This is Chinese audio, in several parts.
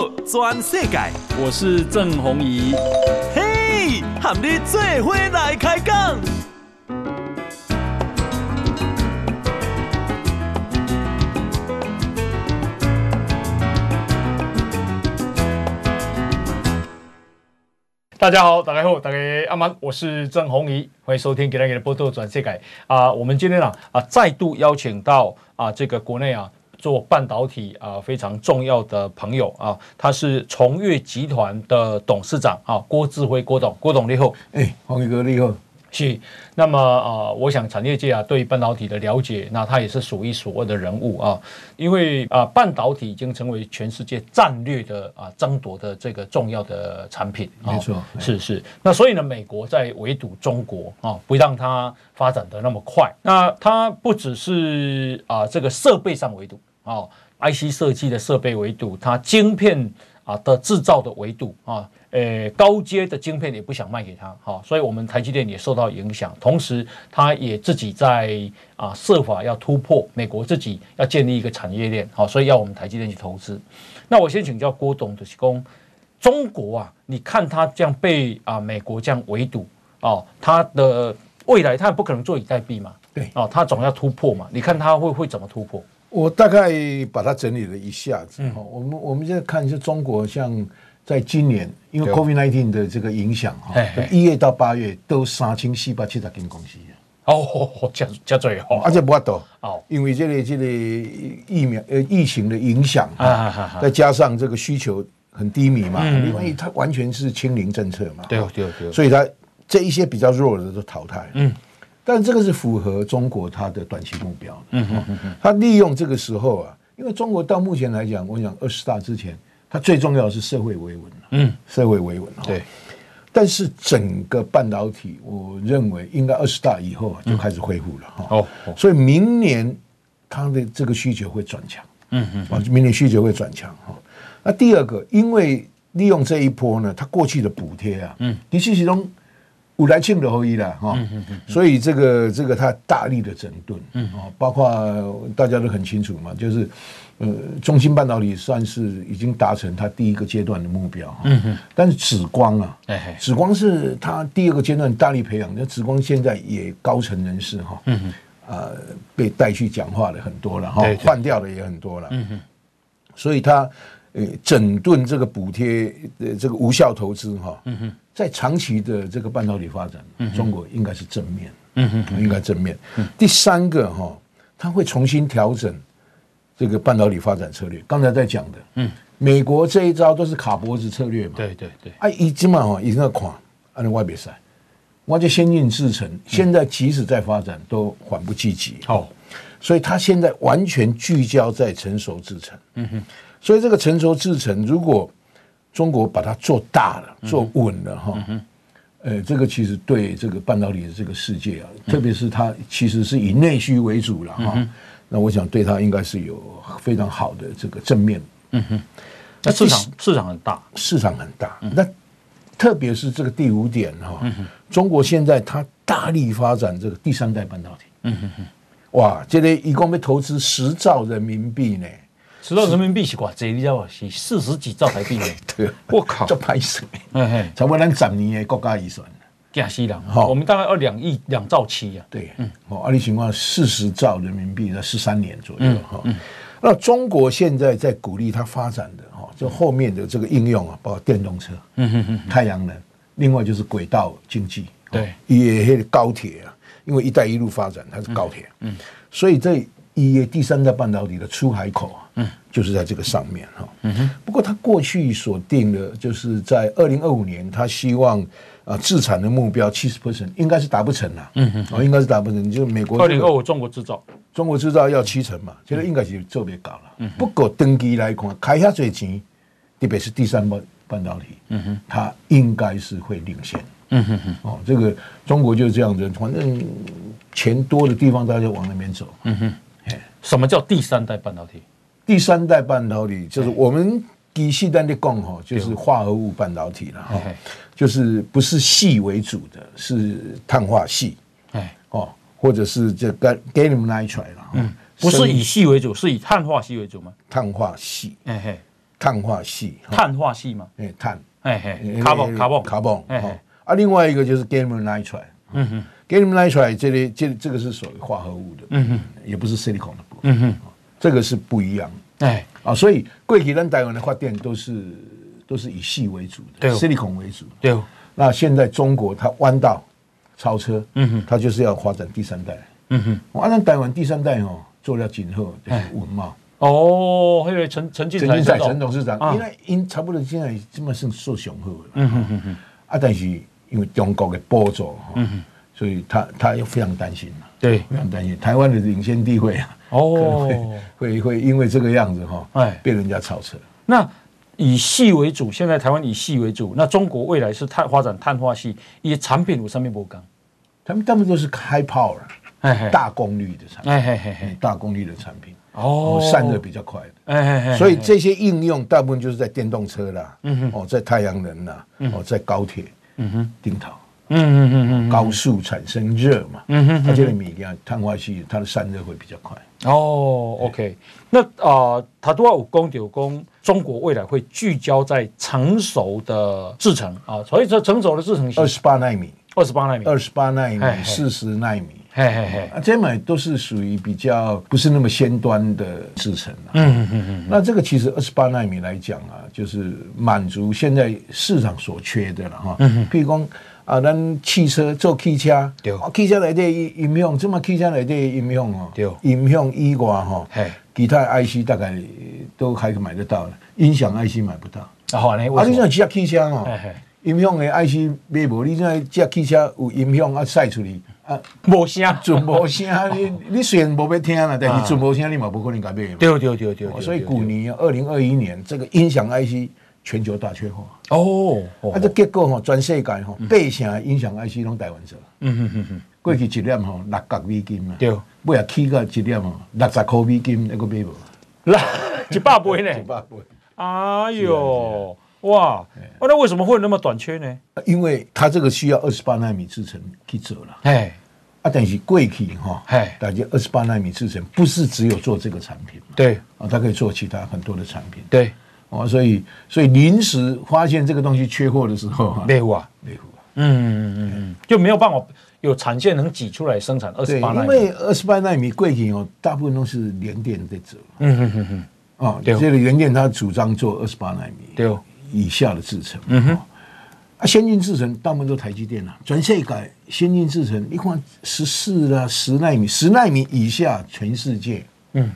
报全世界，我是郑弘仪。嘿，和你做伙来开讲。大家好，大家好，大家阿曼，我是郑弘仪，欢迎收听《给大家的报道全世界》啊。我们今天啊啊再度邀请到啊这个国内啊。做半导体啊非常重要的朋友啊，他是崇越集团的董事长啊，郭志辉郭董，郭董你好，哎，黄宇哥你好，是。那么啊，我想产业界啊对半导体的了解，那他也是数一数二的人物啊，因为啊半导体已经成为全世界战略的啊争夺的这个重要的产品，没错，是是。那所以呢，美国在围堵中国啊，不让它发展的那么快。那它不只是啊这个设备上围堵。哦，IC 设计的设备围堵，它晶片啊的制造的围堵啊，呃，高阶的晶片也不想卖给他，好，所以我们台积电也受到影响，同时他也自己在啊设法要突破美国自己要建立一个产业链，好，所以要我们台积电去投资。那我先请教郭董的是说，中国啊，你看他这样被啊美国这样围堵哦，他的未来他也不可能坐以待毙嘛，对，哦，他总要突破嘛，你看他会会怎么突破？我大概把它整理了一下子哈，我们我们现在看是中国，像在今年因为 COVID-19 的这个影响哈，一月到八月都三千四百七十间公司。哦，加加最好，而且不多哦，因为这个这个疫苗呃疫情的影响啊，再加上这个需求很低迷嘛，因为它完全是清零政策嘛，对对对，所以它这一些比较弱的都淘汰，嗯。但这个是符合中国它的短期目标的。嗯哼哼哼，它利用这个时候啊，因为中国到目前来讲，我讲二十大之前，它最重要的是社会维稳。嗯，社会维稳。对。但是整个半导体，我认为应该二十大以后啊就开始恢复了哈。哦。所以明年它的这个需求会转强。嗯嗯。啊，明年需求会转强哈。那第二个，因为利用这一波呢，它过去的补贴啊，嗯，的确其中。五来庆的后裔了哈，所以这个这个他大力的整顿，嗯，包括大家都很清楚嘛，就是呃，中芯半导体算是已经达成他第一个阶段的目标，嗯哼，但是紫光啊，紫光是他第二个阶段大力培养，那紫光现在也高层人士哈，嗯哼，呃，被带去讲话的很多了哈，换掉的也很多了，嗯哼，所以他呃整顿这个补贴的这个无效投资哈。在长期的这个半导体发展，嗯、中国应该是正面，嗯应该正面。嗯、第三个哈，它会重新调整这个半导体发展策略。刚才在讲的，嗯，美国这一招都是卡脖子策略嘛，对对对。啊，已经嘛哈，已经在垮，按照外边赛，我就先进制程，现在即使在发展都缓不济急。哦，所以它现在完全聚焦在成熟制程。嗯哼，所以这个成熟制程如果中国把它做大了，做稳了哈，嗯，呃，这个其实对这个半导体的这个世界啊，特别是它其实是以内需为主了哈，那我想对它应该是有非常好的这个正面。嗯哼，那市场市场很大，市场很大。那特别是这个第五点哈，中国现在它大力发展这个第三代半导体。嗯哼哼，哇，这里一共被投资十兆人民币呢。十兆人民币是多少？你知道吗？是四十几兆台币呢。对，我靠，这拍死！嘿嘿，差不多咱十年的国家预算。假西人，好，我们大概要两亿两兆七呀。对，嗯，哦，按理情况四十兆人民币，在十三年左右哈。那中国现在在鼓励它发展的哈，就后面的这个应用啊，包括电动车，嗯哼哼，太阳能，另外就是轨道经济，对，也高铁啊，因为“一带一路”发展它是高铁，嗯，所以这一第三代半导体的出海口啊。嗯，就是在这个上面哈。嗯哼。不过他过去所定的，就是在二零二五年，他希望啊，自产的目标七十 percent 应该是达不成了。嗯哼。哦，应该是达不成，就美国二零二五中国制造，中国制造要七成嘛，现在应该是特别高了。嗯。不过登记来看，开下最钱，特别是第三半半导体，嗯哼，它应该是会领先。嗯哼哼。哦，这个中国就是这样子，反正钱多的地方，大家就往那边走。嗯哼。什么叫第三代半导体？第三代半导体就是我们第四代的讲哈，就是化合物半导体了哈，就是不是系为主的，是碳化系，哎哦，或者是这 gallium nitride 了，嗯，不是以系为主，是以碳化系为主吗？碳化系，哎嘿，碳化系，碳化系嘛，哎，碳，哎嘿，carbon carbon carbon，啊，另外一个就是 gallium nitride，嗯哼，gallium nitride 这里这这个是属于化合物的，嗯哼，也不是 silicon 的嗯哼，这个是不一样，哎，啊，所以过去咱台湾的发电都是都是以细为主的，对，silicon 为主，对，那现在中国它弯道超车，嗯哼，它就是要发展第三代，嗯哼，我按台湾第三代哦，做了今后就是文茂。哦，还有陈陈进陈陈董事长，因为因差不多现在这么是受雄厚了，嗯哼哼哼，啊，但是因为中国的波助，嗯哼，所以他他又非常担心嘛，对，非常担心台湾的领先地位啊，哦，会 会会因为这个样子哈，哎，被人家超车。那以系为主，现在台湾以系为主，那中国未来是碳发展碳化系，以产品有上面不讲，他们他们都是 high power，大功率的产品，大功率的产品。哦，散热比较快的，哎，所以这些应用大部分就是在电动车啦，嗯哼，哦，在太阳能啦，哦，在高铁，嗯哼，顶头，嗯嗯嗯嗯，高速产生热嘛，嗯哼，它这里面一样碳化矽，它的散热会比较快。哦，OK，那啊，它都要五公九公，中国未来会聚焦在成熟的制程啊，所以说成熟的制程，二十八纳米，二十八纳米，二十八纳米，四十纳米。嘿嘿嘿，啊，这买都是属于比较不是那么先端的制程啊。嗯嗯嗯。那这个其实二十八纳米来讲啊，就是满足现在市场所缺的了哈。嗯哼。譬如讲啊，咱汽车做汽车，对，汽车内底音响，这么汽车内底音响哦，对，音响以外哈，其他 IC 大概都还可以买得到了，音响 IC 买不到。啊，好嘞。啊，你像这汽车哦，音响的 IC 买无，你像这汽车有音响啊，晒出去。啊，无声，准无声。你 你虽然无要听啦，但是准无声，你嘛不可能改变。对对对对。所以去年二零二一年，这个音响 IC 全球大缺货。哦。啊，这结果吼，全世界吼，八成影响 IC 拢台湾做。嗯哼哼哼。过去一粒吼六角美金嘛。对。尾啊起个一粒吼六十块美金，那个买无。啦，一百倍呢？一百倍。哎呦，哇！啊，那为什么会那么短缺呢？因为它这个需要二十八纳米制程去做了。哎。啊，但是贵体哈，大家二十八纳米制程不是只有做这个产品，对啊，它可以做其他很多的产品，对哦，所以所以临时发现这个东西缺货的时候，没货啊，没货，嗯嗯嗯嗯，就没有办法有产线能挤出来生产二十八纳米，因为二十八纳米贵体哦，大部分都是联电在做，嗯哼哼哼，啊，这个联电它主张做二十八纳米对以下的制程，嗯哼。啊，先进制程大部分都台积电了，全世改先进制程，你看十四啦，十纳米，十纳米以下，全世界，嗯，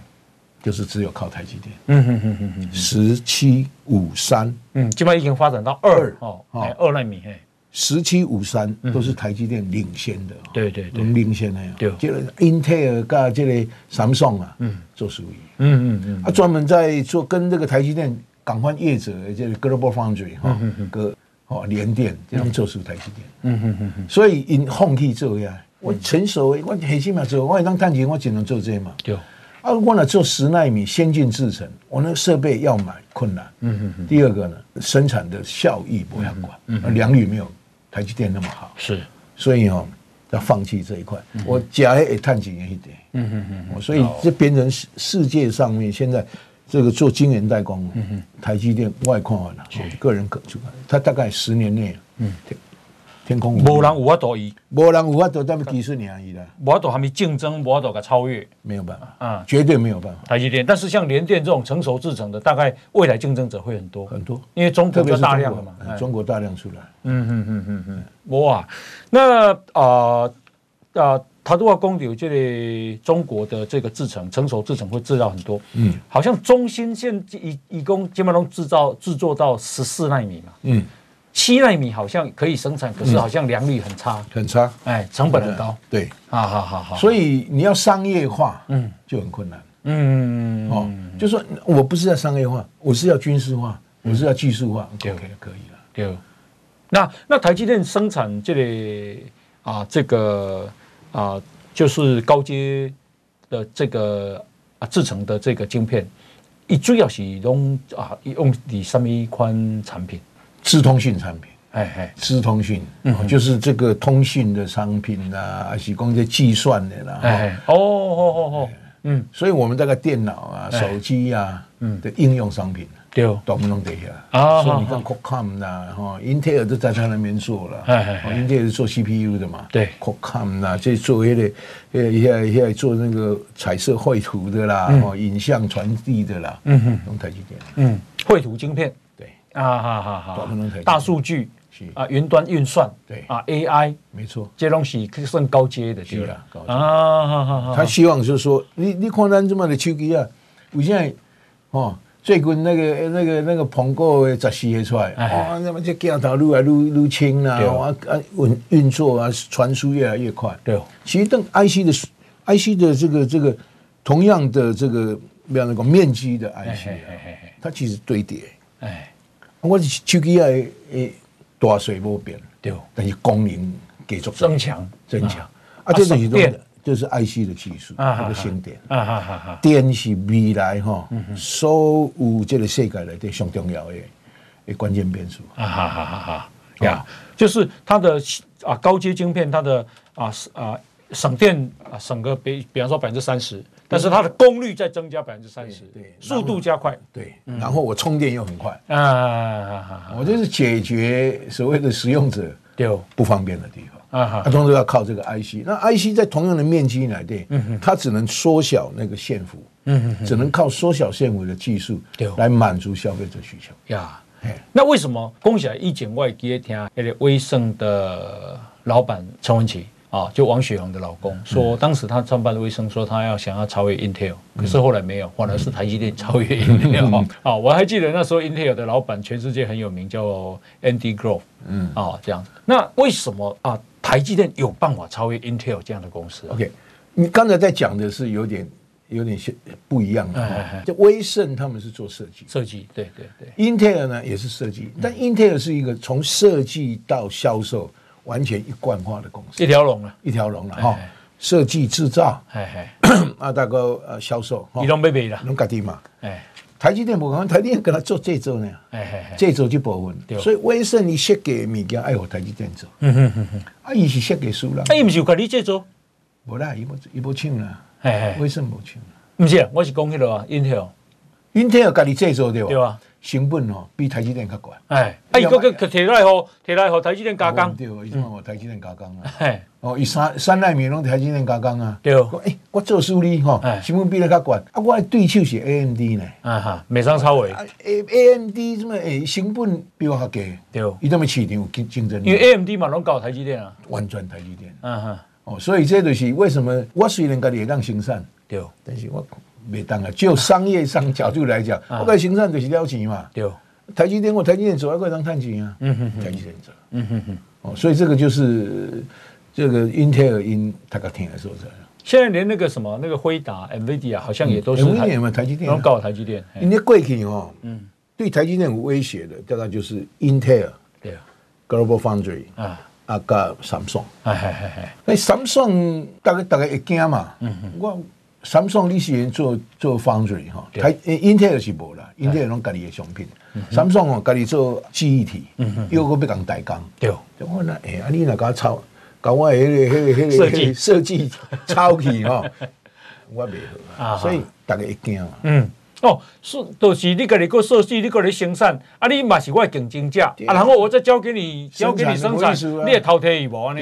就是只有靠台积电，嗯哼哼哼哼，十七五三，嗯，基本上已经发展到二哦，二纳米，嘿，十七五三都是台积电领先的，对对对，领先的呀，对，这个英特尔跟这个 Samsung 啊，嗯，做属于，嗯嗯嗯，啊，专门在做跟这个台积电港湾业者，这个 Global Foundry 哈，个。哦，联电这样做出台积电，嗯哼哼哼，所以因放弃做呀，我成熟，我很起码做，我当探钱，我只能做这嘛。对，啊，我呢做十纳米先进制程，我那设备要买困难，嗯嗯嗯。第二个呢，生产的效益不要管，嗯，良率没有台积电那么好，是，所以哦，要放弃这一块，我假也探几年一点，嗯嗯嗯，所以这变成世世界上面现在。这个做晶圆代工，台积电外矿完了，个人可出，他大概十年内，嗯，天空无人有法度伊，无人有法度，但是几十年而已啦，无法度还没竞争，无法度给超越，没有办法啊，绝对没有办法。台积电，但是像联电这种成熟制成的，大概未来竞争者会很多。很多，因为中国大量的嘛，中国大量出来，嗯嗯嗯嗯嗯，哇，那啊啊。他都要供有这里中国的这个制程成熟制程会制造很多，嗯，好像中芯现已已供基本上制造制作到十四纳米嘛，嗯，七纳米好像可以生产，可是好像良率很差，很差，哎，成本很高，对，好好好好，所以你要商业化，嗯，就很困难，嗯，哦，就说我不是要商业化，我是要军事化，我是要技术化，OK，可以了，对，那那台积电生产这里啊，这个。啊，就是高阶的这个啊制成的这个晶片，一主要是用啊用的什么一款产品？资通讯产品，哎哎，资通讯，嗯，就是这个通讯的商品啦，还是讲这计算的啦，哎哦。哦哦哦，嗯，所以我们这个电脑啊、手机啊，嗯。的应用商品，对，大部分拢底下。啊所以你看 Qualcomm 啦，哈，Intel 都在他那边做了。哎哎哎，Intel 是做 CPU 的嘛？对，Qualcomm 啦，这做那个，呃，现在现在做那个彩色绘图的啦，哦，影像传递的啦，嗯哼，用台积电。嗯，绘图晶片，对，啊哈哈哈。大数据是。啊，云端运算，对。啊，AI，没错。这东西算高阶的，对啦，高阶。啊，哈哈哈他希望就是说，你你看咱这么的手机啊，我现在哦，最近那个那个那个苹果的十四个出来，哎。哇，那么这镜头越来越越轻啦，对。啊啊运运作啊传输越来越快。对，其实等 IC 的 IC 的这个这个同样的这个比方那个面积的 IC 它其实堆叠。哎，我的手机啊，诶，大小无变，对，但是功能继续增强增强啊。啊，这种是都省电。就是 IC 的技术，啊那个芯电。啊哈哈哈，电是未来哈，所有这个世界里头上重要的的关键变数。啊哈哈哈哈呀，就是它的啊高阶晶片，它的啊啊省电啊省个比比方说百分之三十，但是它的功率在增加百分之三十，对对速度加快。对，然后我充电又很快，啊我就是解决所谓的使用者对不方便的地方。啊通常要靠这个 IC，那 IC 在同样的面积来对，它只能缩小那个线幅，只能靠缩小线幅的技术对来满足消费者需求。呀。那为什么恭喜来以前我也记得听那个威盛的老板陈文琪啊，就王雪红的老公说，当时他创办的威盛说他要想要超越 Intel，可是后来没有，反而是台积电超越 Intel 啊。我还记得那时候 Intel 的老板全世界很有名，叫 Andy Grove，嗯啊这样子。那为什么啊台积电有办法超越 Intel 这样的公司啊？OK，你刚才在讲的是有点有点不一样的就威盛他们是做设计。设计对对对，Intel 呢也是设计，但 Intel 是一个从设计到销售完全一贯化的公司，一条龙了，一条龙了哈。哎。设计制造。哎哎，啊，大哥呃销售，移动贝贝了，拢家己嘛。哎台积电不可能，台积电跟他做制造呢，哎哎这部对。分，所以威盛你设计的物件爱和台积电做，嗯哼哼哼，啊，伊是设计师啦，哎，伊毋是有甲你这周？无啦，伊无伊无抢啦，哎哎。威盛无抢。不是，我是讲迄个啊，Intel。Intel 家己制造对吧？对啊，成本哦比台积电较高。哎，啊，伊个个摕来互摕来互台积电加工，对，伊怎么台积电加工啊？嘿，哦，伊三三纳米拢台积电加工啊。对讲诶，我做输你吼哎，成本比你较悬，啊，我的对手是 AMD 呢。啊哈，美商超微，啊，A AMD 什么诶成本比我较低？对，伊怎么市场有竞竞争力？因为 AMD 嘛拢搞台积电啊，完全台积电。啊哈，哦，所以这就是为什么我虽然家己会当生产，对但是我袂当啊。就商业上角度来讲，我家生产就是了钱嘛。对，台积电我台积电做，还可以当赚钱啊。嗯哼哼台积电做。嗯哼哼，哦，所以这个就是这个 Intel 因他个听的所在。现在连那个什么那个辉达 NVIDIA 好像也都是台嗯有没有台积电啊拢搞台积电，嘿因为过去哦，嗯，对台积电有威胁的大概就是 Intel、对啊，Global Foundry 啊，啊，加 Samsung。哎嘿嘿嘿，那 Samsung 大概大概会惊嘛？嗯我 Samsung 你是做做 Foundry 哈，对。台 Intel 是无啦，Intel 拢家己的商品，Samsung 哦家己做记忆体，又个要讲代工。对，就我那哎，啊你若甲我抄，甲我迄个迄个迄个设计。设计抄去吼，我袂好所以大家会惊嘛。嗯。哦，是，都、就是你家己个设计，你个人生产，啊，你嘛是我的竞争者，啊，然后我再交给你，交给你生生产啊，你也淘汰伊无安尼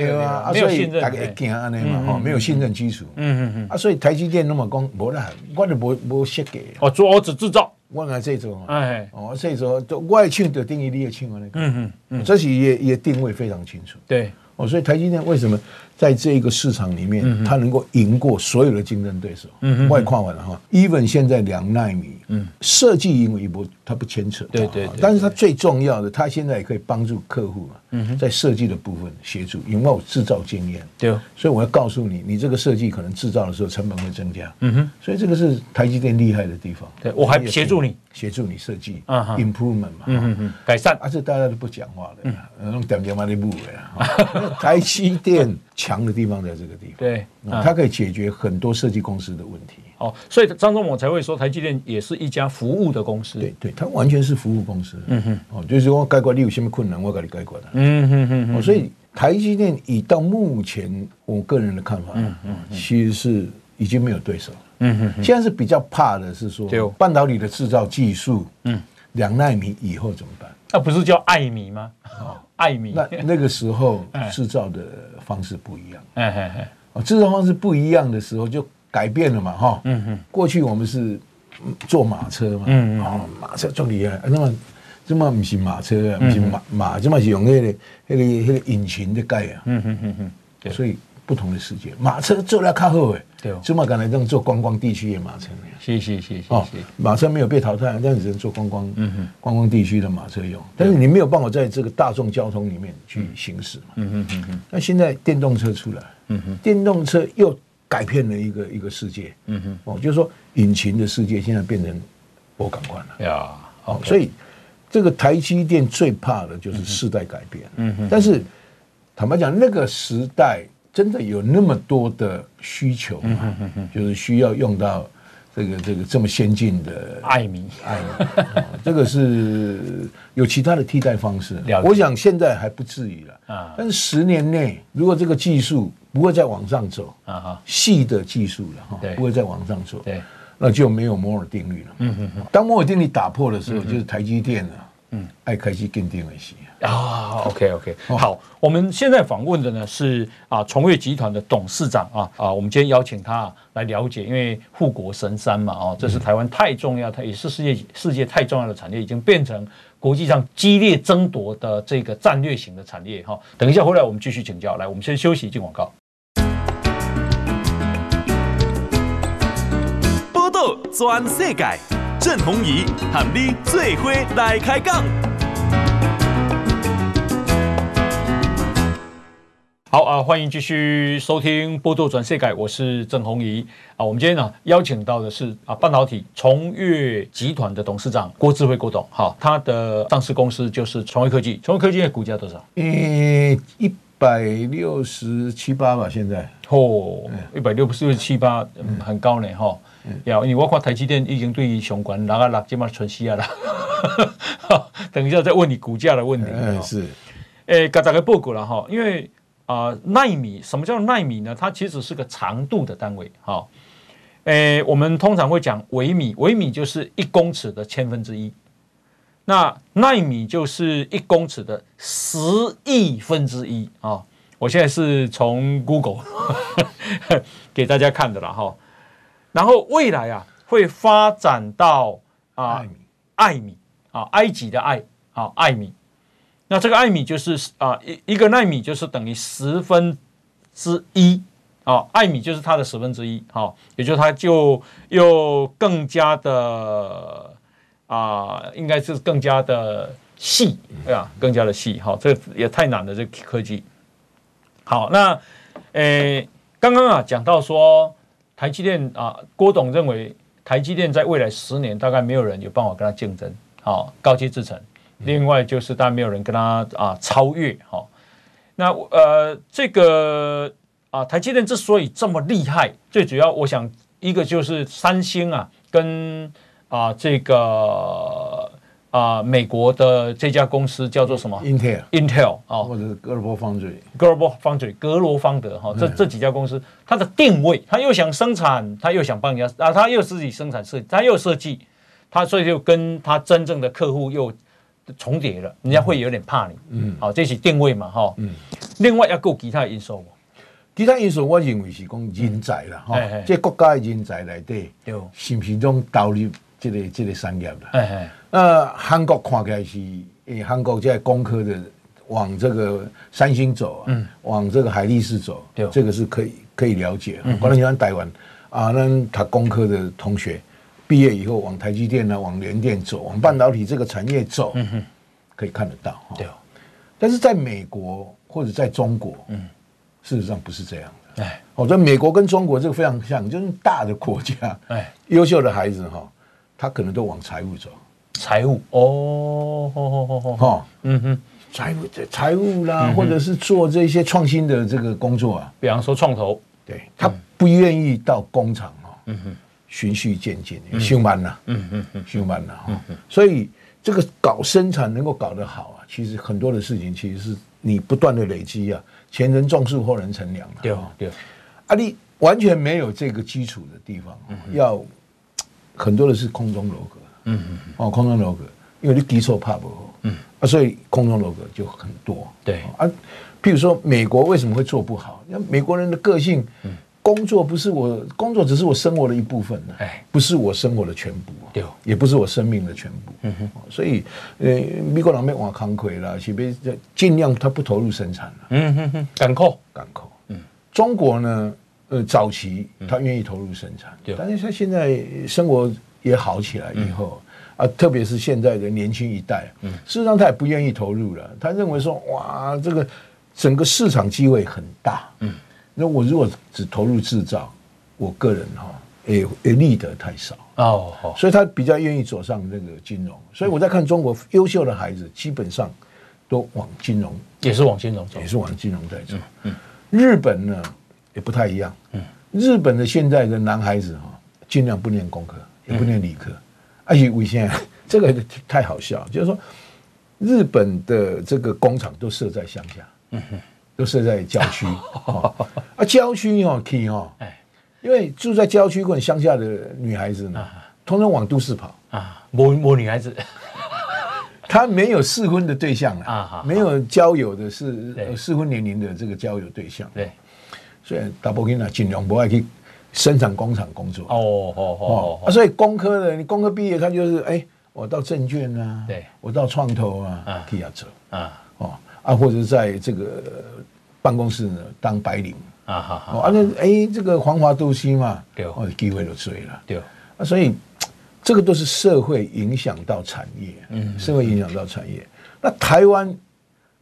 没有信任大家会惊安尼嘛，吼，没有信任基础。嗯嗯嗯，啊，所以台积电那么讲，无啦，我就无无设计，哦，做我只制造，我来这种，哎，哦，这种我的厂就等于你的厂安尼，嗯嗯嗯，这是也也定位非常清楚。对，哦，所以台积电为什么在这个市场里面，它能够赢过所有的竞争对手？嗯外跨完了哈，even 现在两纳米，嗯，设计因为一波它不牵扯到，对对对但是它最重要的，它现在也可以帮助客户嘛，嗯在设计的部分协助，因为我有制造经验，对，所以我要告诉你，你这个设计可能制造的时候成本会增加，嗯哼，所以这个是台积电厉害的地方。对我还协助你，协助你设计啊哈，improvement 嘛，嗯嗯嗯，改善，啊，这大家都不讲话的，那种点点嘛的不为啊。台积电强的地方在这个地方，对，啊它可以解决很多设计公司的问题。哦，所以张忠谋才会说台积电也是一家服务的公司，对，对，它完全是服务公司。嗯哼，哦，就是说解决你有什么困难，我给你解决的。嗯哼哼哼，哦，所以台积电以到目前我个人的看法，嗯嗯，其实是已经没有对手。嗯哼哼，现在是比较怕的是说对，半导体的制造技术，嗯，两纳米以后怎么办？那不是叫艾米吗？哦，爱米。那那个时候 制造的方式不一样。哎哎哎，啊，制造方式不一样的时候就改变了嘛，哈。嗯嗯。过去我们是坐马车嘛，嗯嗯，哦，马车最厉害，那么这么不是马车啊，不是马马，这么是用那个那个那个引擎的盖啊。嗯嗯嗯嗯。所以。不同的世界，马车做了靠后哎，对，这么刚才这样做观光地区的马车。谢谢谢谢哦，马车没有被淘汰，但只能做观光，嗯哼，观光地区的马车用。但是你没有办法在这个大众交通里面去行驶嘛，嗯哼嗯哼。那现在电动车出来，嗯哼，电动车又改变了一个一个世界，嗯哼，哦，就是说引擎的世界现在变成我感官了呀，哦，所以这个台积电最怕的就是世代改变，嗯哼。但是坦白讲，那个时代。真的有那么多的需求吗？嗯、哼哼就是需要用到这个这个这么先进的艾米，爱米，这个是有其他的替代方式。我想现在还不至于了。啊，但是十年内如果这个技术不会再往上走啊哈，细的技术了哈，不会再往上走，对，那就没有摩尔定律了。嗯嗯嗯，当摩尔定律打破的时候，就是台积电了。嗯，爱开机更定一些啊。OK OK，好，我们现在访问的呢是啊，崇越集团的董事长啊啊，我们今天邀请他来了解，因为护国神山嘛，啊，这是台湾太重要，它也是世界世界太重要的产业，已经变成国际上激烈争夺的这个战略型的产业哈。等一下回来我们继续请教，来，我们先休息进广告。报道全世界。郑弘仪喊你最伙来开讲。好啊，欢迎继续收听《波多转世改》，我是郑弘仪啊。我们今天呢邀请到的是啊半导体崇越集团的董事长郭智慧郭董。好，他的上市公司就是崇越科技。崇越科技的股价多少？嗯，一百六十七八吧，现在。哦，一百六十七八，很高呢，哈。要，因为我看台积电已经对于相关拉啊拉，基本上存息啊了。等一下再问你股价的问题。嗯，是。诶，刚才个报告了哈，因为啊，奈米什么叫奈米呢？它其实是个长度的单位。哈，诶，我们通常会讲微米，微米就是一公尺的千分之一。那奈米就是一公尺的十亿分之一啊。我现在是从 Google 给大家看的了哈。然后未来啊，会发展到啊，艾米啊，埃及的艾啊，艾米。那这个艾米就是啊，一一个奈米就是等于十分之一啊，艾米就是它的十分之一，好，也就是它就又更加的啊，应该是更加的细，对吧？更加的细，好，这也太难了，这个科技。好，那诶，刚刚啊讲到说。台积电啊，郭董认为台积电在未来十年大概没有人有办法跟他竞争，好，高阶制程。另外就是大概没有人跟他啊超越，好。那呃，这个啊，台积电之所以这么厉害，最主要我想一个就是三星啊，跟啊这个。啊，美国的这家公司叫做什么？Intel，Intel 啊，或者是格罗波方嘴，格罗波方嘴，格罗方德哈，这这几家公司，它的定位，它又想生产，它又想帮人家啊，它又自己生产设计，它又设计，它所以就跟它真正的客户又重叠了，人家会有点怕你。嗯，好，这是定位嘛，哈。嗯。另外要够其他因素，其他因素我认为是讲人才啦哈，这国家的人才来对，是不是种导入这个这个产业了？那韩国看起来是，诶，韩国在工科的往这个三星走，嗯，往这个海力士走，对，这个是可以可以了解。嗯，可能像台湾啊，那他工科的同学毕业以后往台积电呢，往联电走，往半导体这个产业走，嗯哼，可以看得到。对，但是在美国或者在中国，嗯，事实上不是这样的。哎，我觉得美国跟中国这个非常像，就是大的国家，哎，优秀的孩子哈，他可能都往财务走。财务。哦，好好嗯哼，财务这财务啦，嗯、或者是做这些创新的这个工作啊，比方说创投，对，他不愿意到工厂哦，嗯哼，循序渐进，修慢了，嗯嗯嗯，修慢了哈，所以这个搞生产能够搞得好啊，其实很多的事情其实是你不断的累积啊，前人种树，后人乘凉了，对对，啊，你完全没有这个基础的地方，要很多的是空中楼阁。嗯嗯哦，空中楼阁，因为你基础怕不好，嗯。啊，所以空中楼阁就很多。对。啊，譬如说美国为什么会做不好？那美国人的个性，工作不是我工作，只是我生活的一部分呢，哎，不是我生活的全部，对，也不是我生命的全部。嗯哼，所以呃，美国人要往慷慨啦，是别尽量他不投入生产了。嗯哼哼，港口，港口。嗯，中国呢，呃，早期他愿意投入生产，对，但是他现在生活也好起来以后。啊，特别是现在的年轻一代，嗯，事实上他也不愿意投入了。他认为说，哇，这个整个市场机会很大，嗯，那我如果只投入制造，我个人哈也也利得太少哦，所以他比较愿意走上那个金融。所以我在看中国优秀的孩子，基本上都往金融，也是往金融走，也是往金融在走。嗯，日本呢也不太一样，嗯，日本的现在的男孩子哈，尽量不念工科，也不念理科。而且我现在这个太好笑，就是说日本的这个工厂都设在乡下，嗯哼，都设在郊区 啊，郊区哦可以哦，哎，因为住在郊区或者乡下的女孩子呢，通常往都市跑啊，某某女孩子，她没有适婚的对象啊，没有交友的是适婚年龄的这个交友对象，对，所以大部分呢尽量不爱去。生产工厂工作。哦哦。哦啊，所以工科的你工科毕业，他就是哎，我到证券啊，对，我到创投啊，可以要走啊。哦啊，或者在这个办公室呢当白领。啊好好，啊那哎这个黄华都西嘛，对。哦，机会都追了，对。啊，所以这个都是社会影响到产业，嗯，社会影响到产业。那台湾，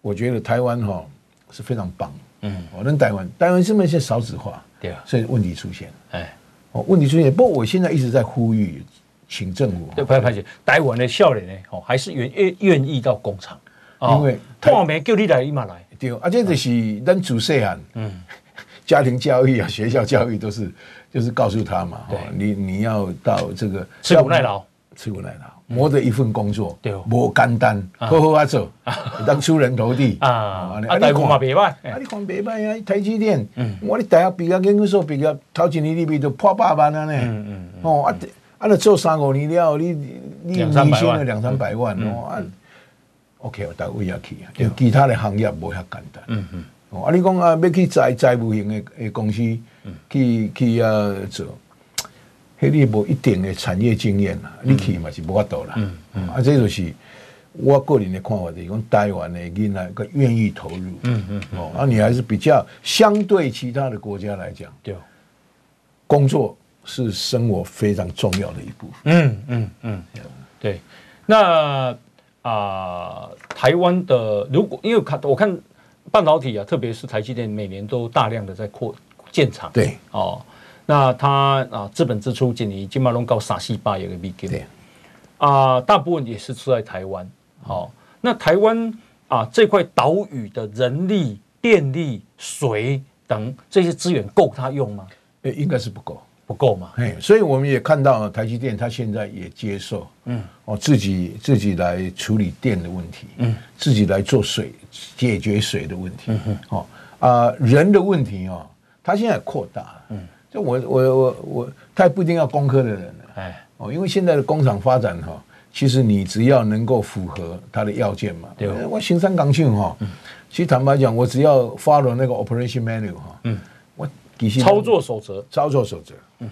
我觉得台湾哈是非常棒，嗯，我们台湾台湾是不是少子化？对啊，所以问题出现，哎，哦，问题出现。不过我现在一直在呼吁，请政府对，不要拍戏。台湾的笑脸呢，哦，还是愿愿愿意到工厂，因为半暝叫你来，立马来。对，而且就是咱主细汉，嗯，家庭教育啊，学校教育都是，就是告诉他嘛，你你要到这个吃苦耐劳，吃苦耐劳。磨的一份工作，对，无简单，好好啊做，当出人头地啊！啊，啊，台湾嘛别歹，啊，你看别歹啊！台积电，嗯，我你大学毕业研究所毕业，头一年你比都破百万啊呢，嗯嗯，哦啊，啊，你做三五年了，你你年薪了两三百万哦啊，OK，我到位也去啊，其他的行业无遐简单，嗯嗯，哦啊，你讲啊，要去财财务型的诶公司，去去啊做。你无一定的产业经验啦，你去嘛是无法度啦。嗯嗯，啊，这就是我个人的看法，就是讲台湾的囡仔个愿意投入。嗯嗯，哦，啊，你还是比较相对其他的国家来讲，对，工作是生活非常重要的一部分。嗯嗯嗯，对。那啊，台湾的如果因为看我看半导体啊，特别是台积电，每年都大量的在扩建厂。对，哦。那它啊，资本支出今年金马龙高三四百亿个美金，啊，大部分也是出在台湾。好、哦，那台湾啊这块岛屿的人力、电力、水等这些资源够他用吗？诶，应该是不够，不够嘛。哎，所以我们也看到台积电，它现在也接受，嗯，哦，自己自己来处理电的问题，嗯，自己来做水解决水的问题，嗯，哦啊，人的问题哦，它现在扩大了，嗯。就我我我我，他也不一定要工科的人了，哎。哦，因为现在的工厂发展哈，其实你只要能够符合它的要件嘛。对，我行山港庆哈，其实坦白讲，我只要 follow 那个 operation manual 哈，嗯，我操作守则，操作守则，嗯，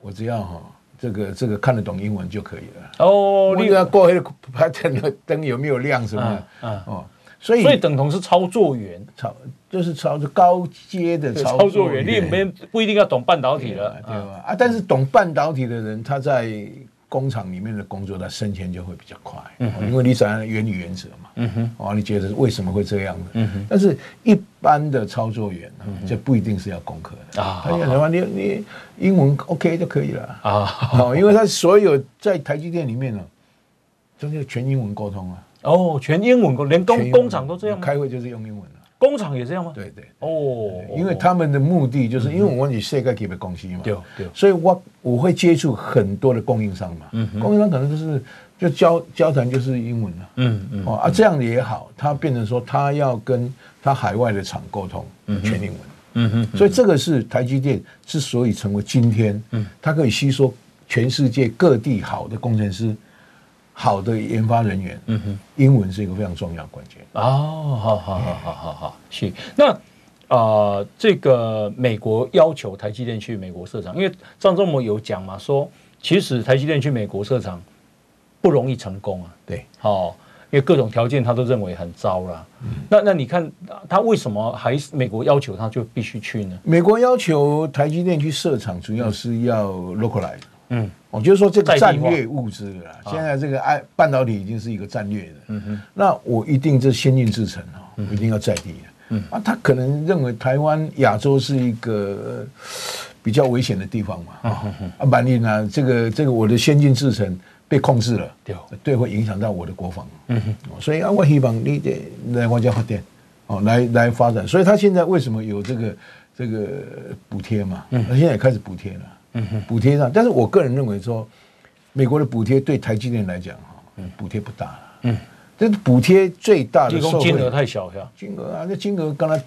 我只要哈，这个这个看得懂英文就可以了。哦，你要过黑拍灯灯有没有亮什么？嗯哦。所以，所以等同是操作员，操就是操作高阶的操作，操作员，你也没不一定要懂半导体了，对吧？啊，但是懂半导体的人，他在工厂里面的工作，他升迁就会比较快，嗯，因为你讲原理原则嘛，嗯哼，哦，你觉得为什么会这样呢？嗯哼，但是一般的操作员就不一定是要工科的。啊，他讲什么，你你英文 OK 就可以了。啊，哦，因为他所有在台积电里面呢，就是全英文沟通啊。哦，全英文沟，连工工厂都这样？开会就是用英文了。工厂也这样吗？对对。哦，因为他们的目的就是，因为我问你世界级的公司嘛，对对。所以我我会接触很多的供应商嘛，嗯，供应商可能就是就交交谈就是英文了，嗯嗯。哦啊，这样也好，他变成说他要跟他海外的厂沟通，全英文，嗯哼。所以这个是台积电之所以成为今天，嗯，它可以吸收全世界各地好的工程师。好的研发人员，嗯哼，英文是一个非常重要的关键。哦，好好好好好好，是那。啊、呃，这个美国要求台积电去美国设厂，因为张忠谋有讲嘛，说其实台积电去美国设厂不容易成功啊。对，哦，因为各种条件他都认为很糟了。嗯、那那你看他为什么还是美国要求他就必须去呢？美国要求台积电去设厂，主要是要 localize。嗯，我就是说这个战略物资了。现在这个爱半导体已经是一个战略的。嗯哼，那我一定这先进制程啊，我一定要在地。嗯。啊，他可能认为台湾亚洲是一个比较危险的地方嘛，啊，啊，万一呢，这个这个我的先进制程被控制了，对，对，会影响到我的国防，嗯哼，所以啊，我希望你得来我家发电，哦，来来发展，所以他现在为什么有这个这个补贴嘛？嗯，他现在也开始补贴了，嗯哼，补贴上，但是我个人认为说，美国的补贴对台积电来讲哈，补贴不大了，嗯。这补贴最大的受惠金额太小，是吧？金额啊，这金额刚才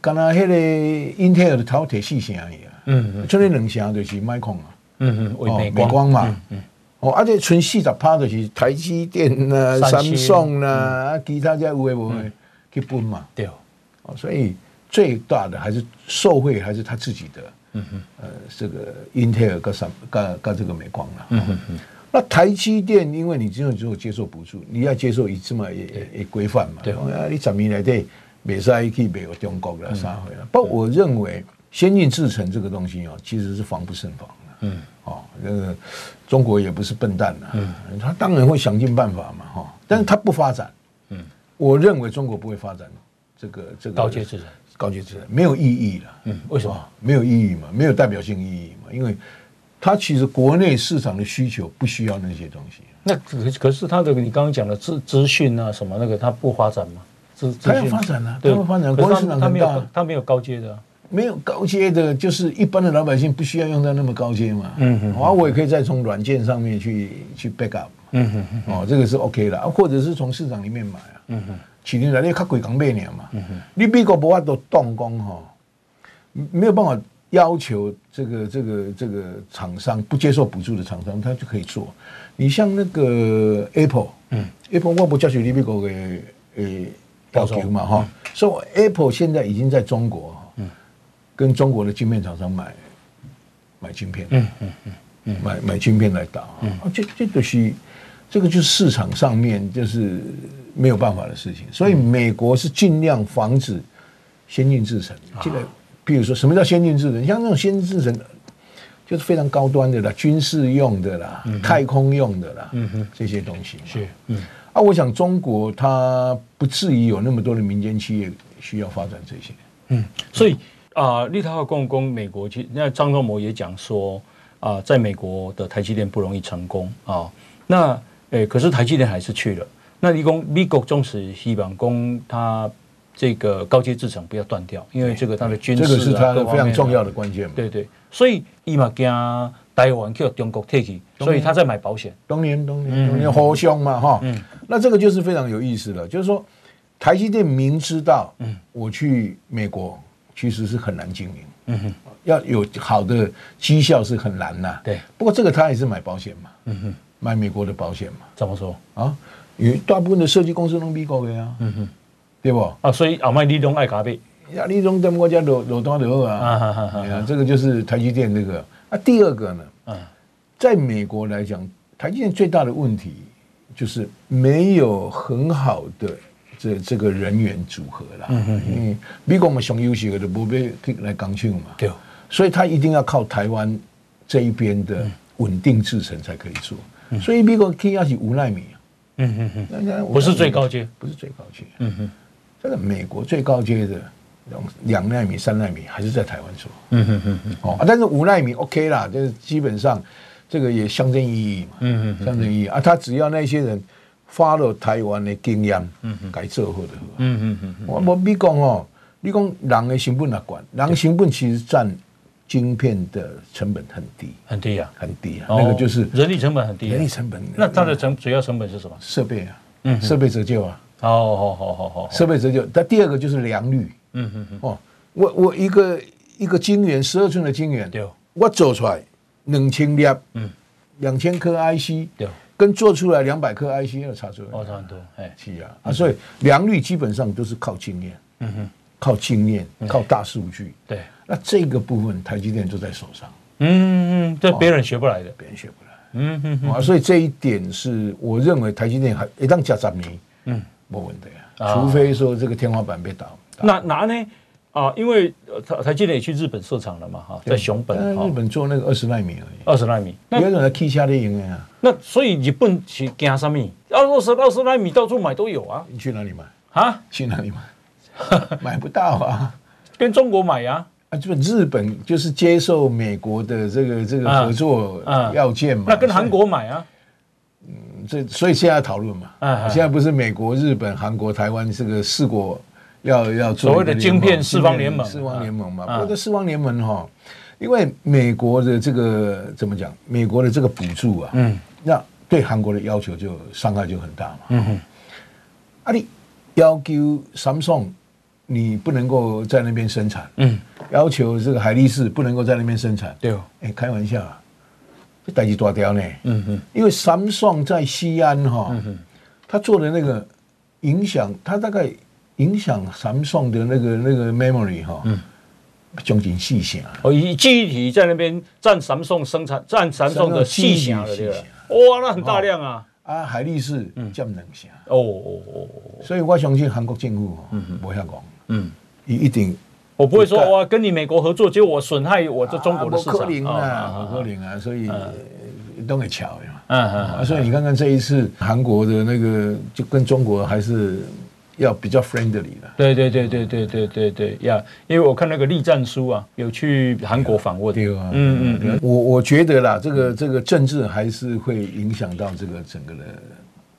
刚才那个英特尔的淘铁四成而已啊，嗯嗯，剩下两成就是麦克啊，嗯嗯，美光。嘛，嗯哦，而且存四十趴就是台积电啊、三星。啊，其他家有诶无诶去分嘛，对。哦，所以最大的还是受惠还是他自己的，嗯哼，呃，这个英特尔跟什跟跟这个美光了，嗯哼哼。那台积电，因为你只有只有接受补助，你要接受一次嘛也也规范嘛。对啊，你怎么来对？美赛可以美国中国的杀回来。不我认为先进制程这个东西哦，其实是防不胜防的。嗯，哦，那个中国也不是笨蛋呐。嗯，他当然会想尽办法嘛。哈，但是他不发展。嗯，我认为中国不会发展这个这个高阶制程，高阶制程没有意义了。嗯，为什么？没有意义嘛，没有代表性意义嘛，因为。它其实国内市场的需求不需要那些东西。那可可是它的你刚刚讲的资资讯啊什么那个它不发展吗？资它要发展啊，对，发展。国内市场很大，它没有高阶的，没有高阶的，就是一般的老百姓不需要用到那么高阶嘛。嗯哼，啊，我也可以再从软件上面去去 back up。嗯哼，哦，这个是 OK 的，或者是从市场里面买啊。嗯哼，起年来你较贵港买尔嘛。嗯，你美国无法度动工哈，没有办法。要求这个这个这个厂商不接受补助的厂商，他就可以做。你像那个 Apple，嗯，Apple 我不接受你美国的诶要求嘛哈，所以 Apple 现在已经在中国，嗯，跟中国的晶片厂商买买晶片，嗯嗯嗯，买买晶片来打，嗯，这这都是这个就是市场上面就是没有办法的事情，所以美国是尽量防止先进制程。这个。比如说，什么叫先进制程？像那种先进制程，就是非常高端的啦，军事用的啦，太空用的啦，这些东西是，嗯，啊，我想中国它不至于有那么多的民间企业需要发展这些，嗯，所以啊，立陶宛共工美国，其实那张忠谋也讲说啊，在美国的台积电不容易成功啊，那诶、欸，可是台积电还是去了，那理工美国总是希望工他。这个高阶制程不要断掉，因为这个它的军事、啊、这个是它的非常重要的关键嘛。对对，所以伊嘛惊台湾叫中国退去，所以他在买保险。当年当年当年互相嘛哈，嗯，那这个就是非常有意思了，就是说台积电明知道，嗯，我去美国其实是很难经营，嗯哼，要有好的绩效是很难呐。对，不过这个他也是买保险嘛，嗯哼，买美国的保险嘛。怎么说啊？因为大部分的设计公司拢美国的啊，嗯哼。对不？啊，所以后卖你拢爱咖啡，呀，你拢在我家落落单就好啊。啊哈哈啊！这个就是台积电这个。啊，第二个呢，啊，在美国来讲，台积电最大的问题就是没有很好的这这个人员组合啦。嗯嗯嗯。美国我们上优秀的都不被来刚性嘛。对。所以他一定要靠台湾这一边的稳定制程才可以做。所以美国可以要是五奈米。嗯嗯嗯。不是最高阶，不是最高阶。嗯哼。这个美国最高阶的两两奈米、三奈米还是在台湾做，嗯哼哼哼，哦，但是五奈米 OK 啦，就是基本上这个也象征意义嘛，嗯哼，象征意义啊，他只要那些人发了台湾的经验，嗯哼，改做或者，嗯哼哼，我我你讲哦，你讲人的成本来管，人的成本其实占晶片的成本很低，很低啊，很低啊，那个就是人力成本很低，人力成本，那它的成主要成本是什么？设备啊，嗯，设备折旧啊。好好好好好，设备折旧。但第二个就是良率。嗯嗯嗯。哦，我我一个一个晶圆，十二寸的晶圆，对，我做出来两千粒，嗯，两千颗 IC，对，跟做出来两百颗 IC 要差出来，哦，差很多，哎，是啊，啊，所以良率基本上都是靠经验，嗯哼，靠经验，靠大数据，对，那这个部分台积电就在手上，嗯嗯，这别人学不来的，别人学不来，嗯嗯，啊，所以这一点是我认为台积电还一旦加十年，嗯，没问题啊，除非说这个天花板被打，那哪呢？啊，因为台台积电也去日本设厂了嘛，哈，在熊本，日本做那个二十纳米而已，二十纳米，那有人去下的赢啊。那所以日本去惊什么？二十二十纳米到处买都有啊。你去哪里买啊？去哪里买？买不到啊，跟中国买呀。啊，就日本就是接受美国的这个这个合作要件嘛。那跟韩国买啊？嗯，这所以现在讨论嘛。现在不是美国、日本、韩国、台湾这个四国。要要做所谓的晶片四方联盟，四方联盟嘛。不过这四方联盟哈，因为美国的这个怎么讲？美国的这个补助啊，嗯，那对韩国的要求就伤害就很大嘛。嗯哼，啊，你要求 Samsung 你不能够在那边生产，嗯，要求这个海力士不能够在那边生产，对哦，哎，开玩笑啊，这代志大条呢。嗯哼，因为 Samsung 在西安哈，他做的那个影响，他大概。影响 Samsung 的那个那个 memory 哈，嗯，将近四成。哦，以记忆体在那边占 Samsung 生产占 Samsung 的四成了，对吧？哇，那很大量啊！啊，海力士占两成。哦哦哦，所以我相信韩国政府哈，嗯，不要讲，嗯，一一定，我不会说哇，跟你美国合作，结果我损害我这中国的市场。啊，不可能啊，所以都很巧嘛，嗯嗯，所以你看看这一次韩国的那个，就跟中国还是。要比较 friendly 的，对对对对对对对对呀！因为我看那个栗战书啊，有去韩国访问，对啊，嗯嗯，我我觉得啦，这个这个政治还是会影响到这个整个的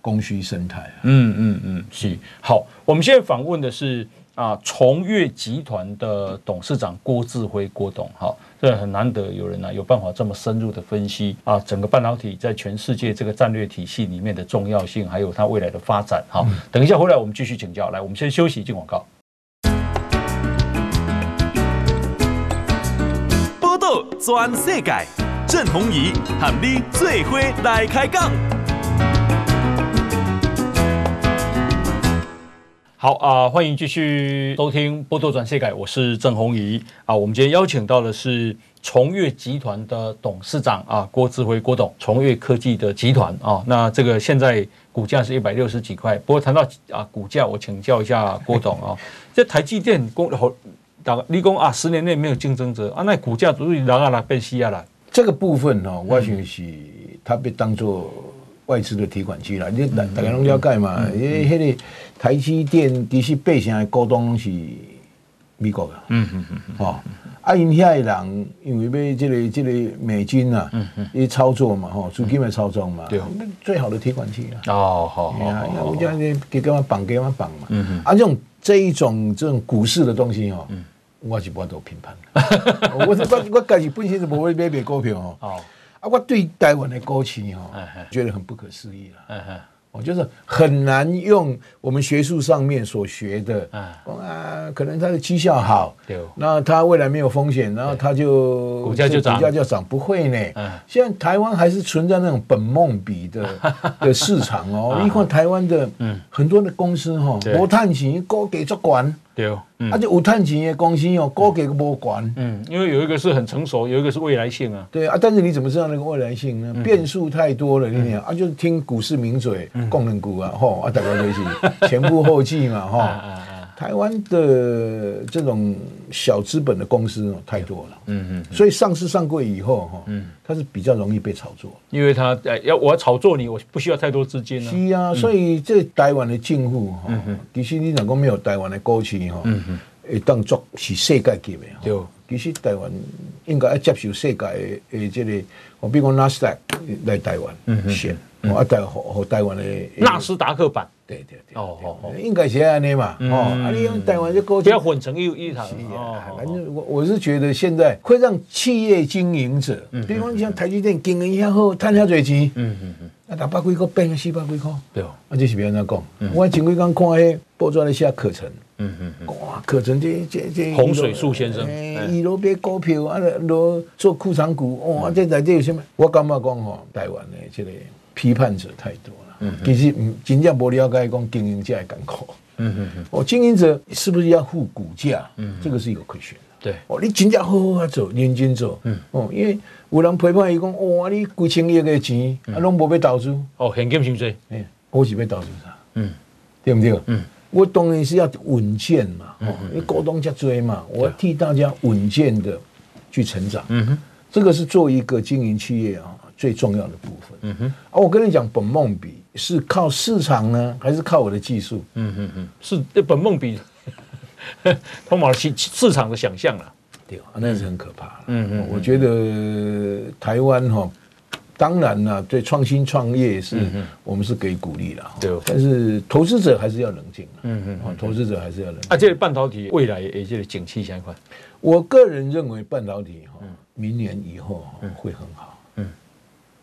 供需生态啊，嗯嗯嗯，是。好，我们现在访问的是啊，崇越集团的董事长郭志辉郭董，好。这很难得有人呢、啊、有办法这么深入的分析啊，整个半导体在全世界这个战略体系里面的重要性，还有它未来的发展。好，等一下回来我们继续请教。来，我们先休息进广告。报道全世界，郑鸿仪喊你最伙来开讲。好啊，欢迎继续收听《波多转世改》，我是郑弘仪啊。我们今天邀请到的是崇越集团的董事长啊，郭志辉郭董，崇越科技的集团啊。那这个现在股价是一百六十几块。不过谈到啊股价，我请教一下郭董啊，这台积电公好，立功啊，十年内没有竞争者啊，那股价足以让啊拉变西啊来。这个部分呢、哦，我想是它被当做。外资的提款机了，你大大家拢了解嘛？因为迄个台积电其实八成的股东是美国的，嗯嗯嗯，哦，啊因遐的人因为要这个这个美金啊，嗯嗯，一操作嘛，吼，资金来操作嘛，对，最好的提款机啊，哦，好好好，我讲你给给我绑给我绑嘛，嗯嗯，啊这种这一种这种股市的东西哦，我是不都评判，我我我自己本身是不会买卖股票哦。啊，我对台湾的高企哈，觉得很不可思议了。我就是很难用我们学术上面所学的啊，可能它的绩效好，那它未来没有风险，然后它就股价就涨，股价就涨，不会呢。现在台湾还是存在那种本梦比的 的市场哦。你看台湾的很多的公司哈，无赚钱，高给做管。对，啊，就有赚钱的公司哦，高给个无管。嗯，因为有一个是很成熟，有一个是未来性啊。对啊，但是你怎么知道那个未来性呢？变数太多了，你讲啊，就是听股市名嘴，功能股啊，吼啊，大家都是前赴后继嘛，哈。台湾的这种小资本的公司太多了，嗯嗯，所以上市上柜以后哈，嗯，它是比较容易被炒作，因为它要我要炒作你，我不需要太多资金啊。是啊，所以这台湾的进户哈，其实你如果没有台湾的股市哈，嗯嗯，会当作是世界级的，对，其实台湾应该要接受世界的诶这个，我比如讲纳斯达克来台湾，嗯嗯，我啊台和和台湾的纳斯达克版。对对对，哦哦哦，应该是安尼嘛，哦，啊，你用台湾这高，不要混成一一堂。反正我我是觉得现在会让企业经营者，比方像台积电经营一下后，赚下多钱，嗯嗯嗯，啊六百几块变四百几块，对。哦，啊，这是别人在讲。我前几天看迄报纸在写课程，嗯嗯嗯，哇，可成这这这洪水树先生，一路买股票啊，罗做库藏股，哇，这在这有什么？我感觉讲吼，台湾的这个批判者太多其实嗯，真正不了解讲经营者的艰苦。嗯嗯嗯，哦，经营者是不是要付股价？嗯，这个是一个亏损的。对，哦，你真正好好啊做，认真做。嗯，哦，因为有人批判伊讲，哇，你几千亿的钱，啊，拢无要投资。哦，现金伤济。哎，我是要投资啥？嗯，对不对？嗯。我当然是要稳健嘛，因为股东在追嘛，我要替大家稳健的去成长。嗯哼，这个是做一个经营企业啊最重要的部分。嗯哼，啊，我跟你讲，本梦比是靠市场呢，还是靠我的技术？嗯哼哼，是本梦比，通往市市场的想象了，对啊，那是很可怕。嗯嗯，我觉得台湾哈。当然了，对创新创业是，我们是给鼓励了。对，但是投资者还是要冷静。嗯嗯，投资者还是要冷静。啊，这个半导体未来也就是景气相关。我个人认为半导体哈，明年以后会很好。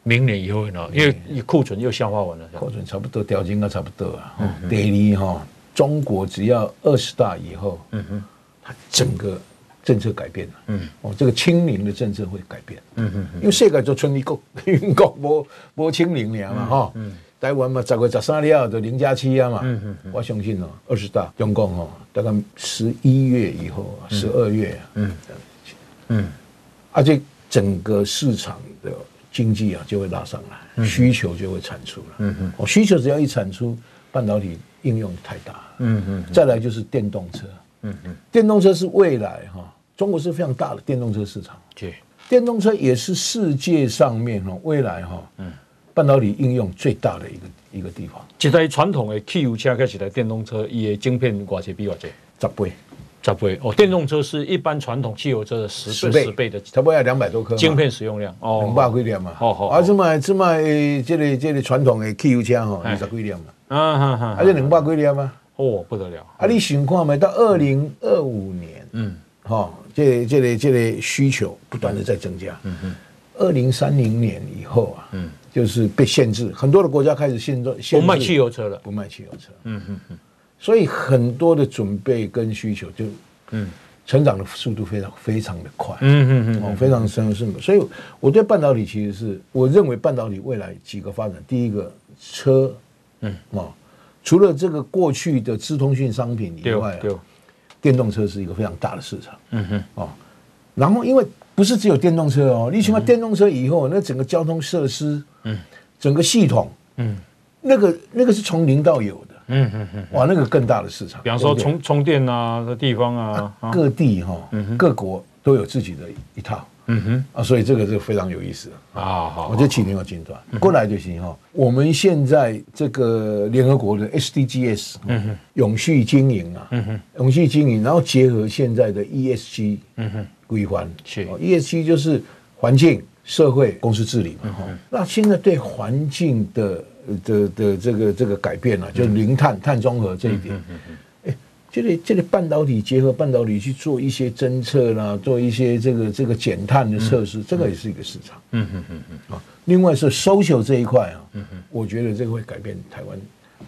嗯，明年以后呢，因为库存又消化完了。库存差不多，掉金啊差不多啊。第二哈，中国只要二十大以后，嗯哼，它整个。政策改变了，嗯，哦，这个清零的政策会改变，嗯嗯，因为世界就春一个英国无无清零了嘛，哈，嗯，台湾嘛，十月十三了就零加七啊嘛，嗯嗯，我相信哦，二十大中共哦，大概十一月以后，十二月，嗯。嗯，而且整个市场的经济啊就会拉上来，需求就会产出了，嗯嗯，哦，需求只要一产出，半导体应用太大，嗯嗯，再来就是电动车。嗯嗯，电动车是未来哈，中国是非常大的电动车市场。对，电动车也是世界上面哈未来哈，嗯，半导体应用最大的一个一个地方。一台传统的汽油车开始台电动车，伊的晶片多少比多少？十倍，十倍哦。电动车是一般传统汽油车的十倍十倍的，差不多要两百多颗晶片使用量哦，两百几点嘛。哦好，啊，这么这么这个这个传统的汽油车哈，二十几点嘛。啊哈哈，还是两百几点嘛。哦，不得了！啊，你情况没到二零二五年，嗯，哈，这这类这类需求不断的在增加，嗯嗯，二零三零年以后啊，嗯，就是被限制，很多的国家开始限制，不卖汽油车了，不卖汽油车，嗯嗯嗯，所以很多的准备跟需求就，嗯，成长的速度非常非常的快，嗯嗯嗯，哦，非常深深，所以我对半导体其实是，我认为半导体未来几个发展，第一个车，嗯，哦。除了这个过去的资通讯商品以外，电动车是一个非常大的市场。嗯哼，哦，然后因为不是只有电动车哦，你起码电动车以后，那整个交通设施，嗯，整个系统，嗯，那个那个是从零到有的。嗯嗯嗯，哇，那个更大的市场。比方说充充电啊的地方啊，各地哈，各国都有自己的一套。嗯哼。啊，所以这个是非常有意思啊。好，我觉得起点有进段过来就行哈。我们现在这个联合国的 SDGs，嗯哼，永续经营啊，嗯哼，永续经营，然后结合现在的 ESG，嗯哼，规范是。ESG 就是环境、社会、公司治理嘛。哈，那现在对环境的的的这个这个改变啊，就零碳、碳中和这一点。哎这里这里半导体结合半导体去做一些侦测啦，做一些这个这个减碳的测试，这个也是一个市场。嗯嗯嗯嗯啊，另外是 social 这一块啊，嗯嗯，我觉得这个会改变台湾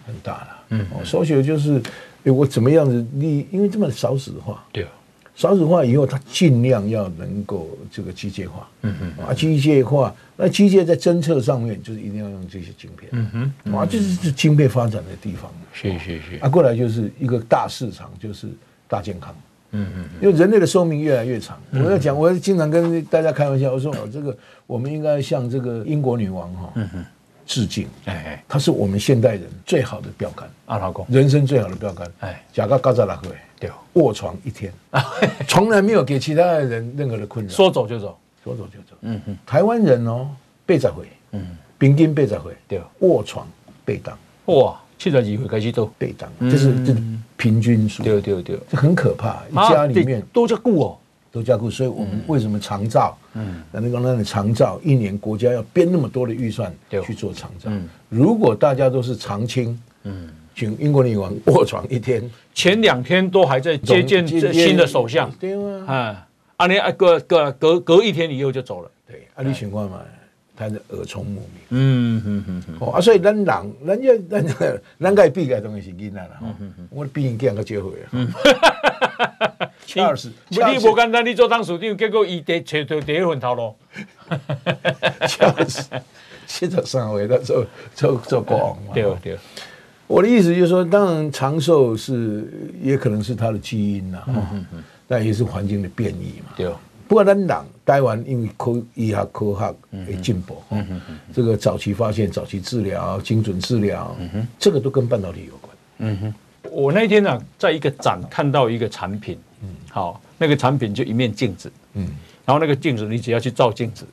很大了。嗯，哦，social 就是，哎，我怎么样子？你因为这么少子化，对啊。少子化以后，它尽量要能够这个机械化，嗯嗯，啊，机械化，那机械在侦测上面就是一定要用这些晶片，嗯哼，啊，这是是晶片发展的地方，是是是，啊，过来就是一个大市场，就是大健康，嗯嗯，因为人类的寿命越来越长，我要讲，我经常跟大家开玩笑，我说哦，这个我们应该向这个英国女王哈，嗯哼，致敬，哎哎，她是我们现代人最好的标杆，啊，老公，人生最好的标杆，哎，贾个高扎拉克。卧床一天，从来没有给其他的人任何的困扰。说走就走，说走就走。嗯哼，台湾人哦，八十岁，嗯，平均八十岁，对，卧床被当。哇，七十几岁开始都被当，这是这平均数。对对对，这很可怕。家里面都加固哦，都加固。所以我们为什么长照？嗯，那那个那个长照，一年国家要编那么多的预算去做长照。如果大家都是长青，嗯。请英国女王卧床一天，前两天都还在接见这新的首相，对吗？啊，啊你啊隔隔隔隔一天以后就走了，对，啊你情况嘛，他的耳聪目明。嗯嗯嗯嗯。哦啊，所以咱人，人家咱咱该避开东西是囡仔啦。我比人更加少岁啊。Charles，你无简单，你做当署长，结果伊第找到第一份头路。Charles，七十三岁他做做做国王嘛。对对。我的意思就是说，当然长寿是也可能是他的基因呐，但也是环境的变异嘛。对。不过咱党台湾因为科医学科学的进步，这个早期发现、早期治疗、精准治疗，这个都跟半导体有关。嗯哼。我那天呢，在一个展看到一个产品，嗯好，那个产品就一面镜子，嗯，然后那个镜子你只要去照镜子，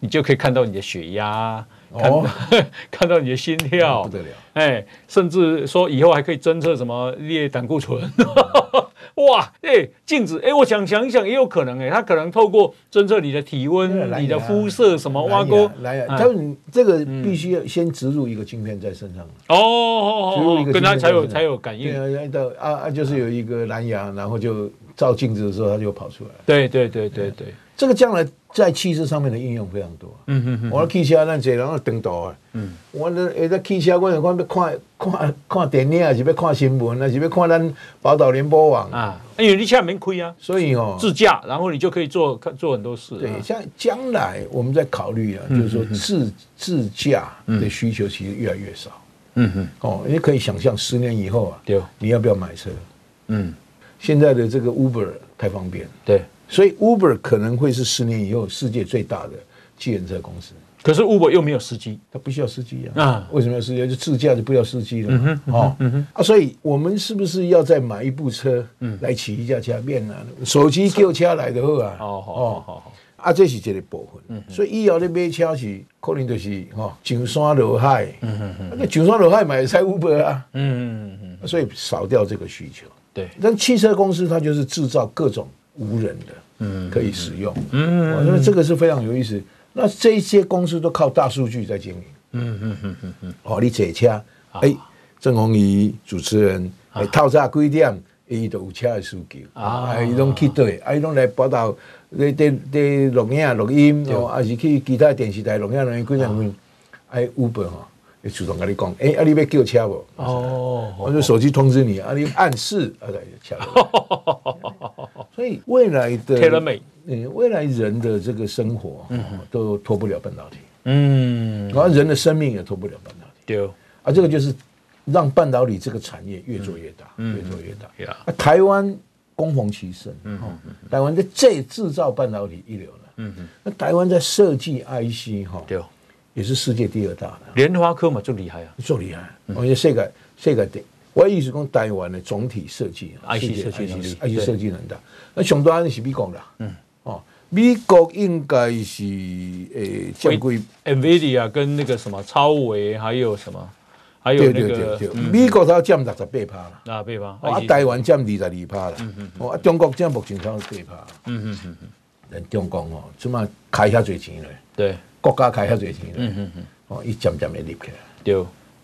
你就可以看到你的血压。看到、哦、看到你的心跳，不得了！哎，甚至说以后还可以侦测什么列胆固醇，哇！哎，镜子，哎，我想想一想，也有可能，哎，它可能透过侦测你的体温、你的肤色什么挖沟，来呀，但是这个必须要先植入一个晶片在身上哦，植入一个跟它才有才有感应。对啊，啊，就是有一个蓝牙，然后就照镜子的时候，它就跑出来。对对对对对。这个将来在汽车上面的应用非常多。嗯嗯嗯。我的汽车那这然后灯道啊。嗯。我的汽车我有看要看看看电影，还是要看新闻，还是要看咱宝岛联播网啊。因为你现在没亏啊，所以哦，自驾，然后你就可以做做很多事。对，像将来我们在考虑啊，就是说自自驾的需求其实越来越少。嗯哼。哦，你可以想象十年以后啊，对，你要不要买车？嗯。现在的这个 Uber 太方便。对。所以 Uber 可能会是十年以后世界最大的计程车公司。可是 Uber 又没有司机，他不需要司机啊。啊，为什么要司机？就自驾就不要司机了嘛。哦，啊，所以我们是不是要再买一部车来骑一下家变呢？手机叫车来的话啊。哦，好，好，好。啊，这是这个部分。所以以后你买车是可能就是哈，上山落海。嗯嗯嗯。那上山落海买才 Uber 啊。嗯嗯嗯。所以少掉这个需求。对。但汽车公司它就是制造各种。无人的，嗯，可以使用，嗯，那这个是非常有意思。那这些公司都靠大数据在经营，嗯嗯嗯嗯嗯。哦，你坐车，哎，郑弘仪主持人，哎，套餐几点，伊都有车的需求，啊，伊拢去对，啊，伊拢来报道，在在在录影录音，哦，还是去其他电视台录影录音，几样，哎，Uber 哈。主动跟你讲，哎，啊你要叫车不？哦，我就手机通知你，阿你暗示，啊对，车。所以未来的，嗯，未来人的这个生活，嗯都脱不了半导体。嗯，然后人的生命也脱不了半导体。对，啊，这个就是让半导体这个产业越做越大，越做越大。啊，台湾恭逢其盛，嗯，台湾在这制造半导体一流了。嗯嗯，那台湾在设计 IC 哈，对。也是世界第二大的联发科嘛，最厉害啊，最厉害。我觉得世界世界的，我意思讲台湾的总体设计，IC 设计能力，IC 设计能大。那上端是美国的，嗯，哦，美国应该是诶，正规 NVIDIA 跟那个什么超维，还有什么，还有那个美国它占六十八趴了，啊，八趴，啊，台湾占二十二趴了，哦，啊，中国占目前超八趴，嗯嗯嗯嗯，人中国哦，起码开遐多钱咧，对。国家开遐多钱，嗯嗯嗯，哦，一渐渐的立起来，对，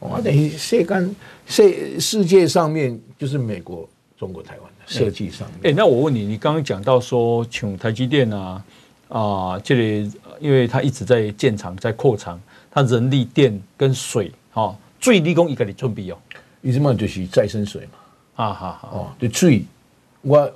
哦，等于世间世世界上面就是美国、中国、台湾的设计上面。哎、欸欸，那我问你，你刚刚讲到说，请台积电啊，啊，这里因为它一直在建厂、在扩厂，它人力、电跟水，哈、哦，水你讲一个你准备哦，伊什么就是再生水嘛，啊哈哈，哦，对水我。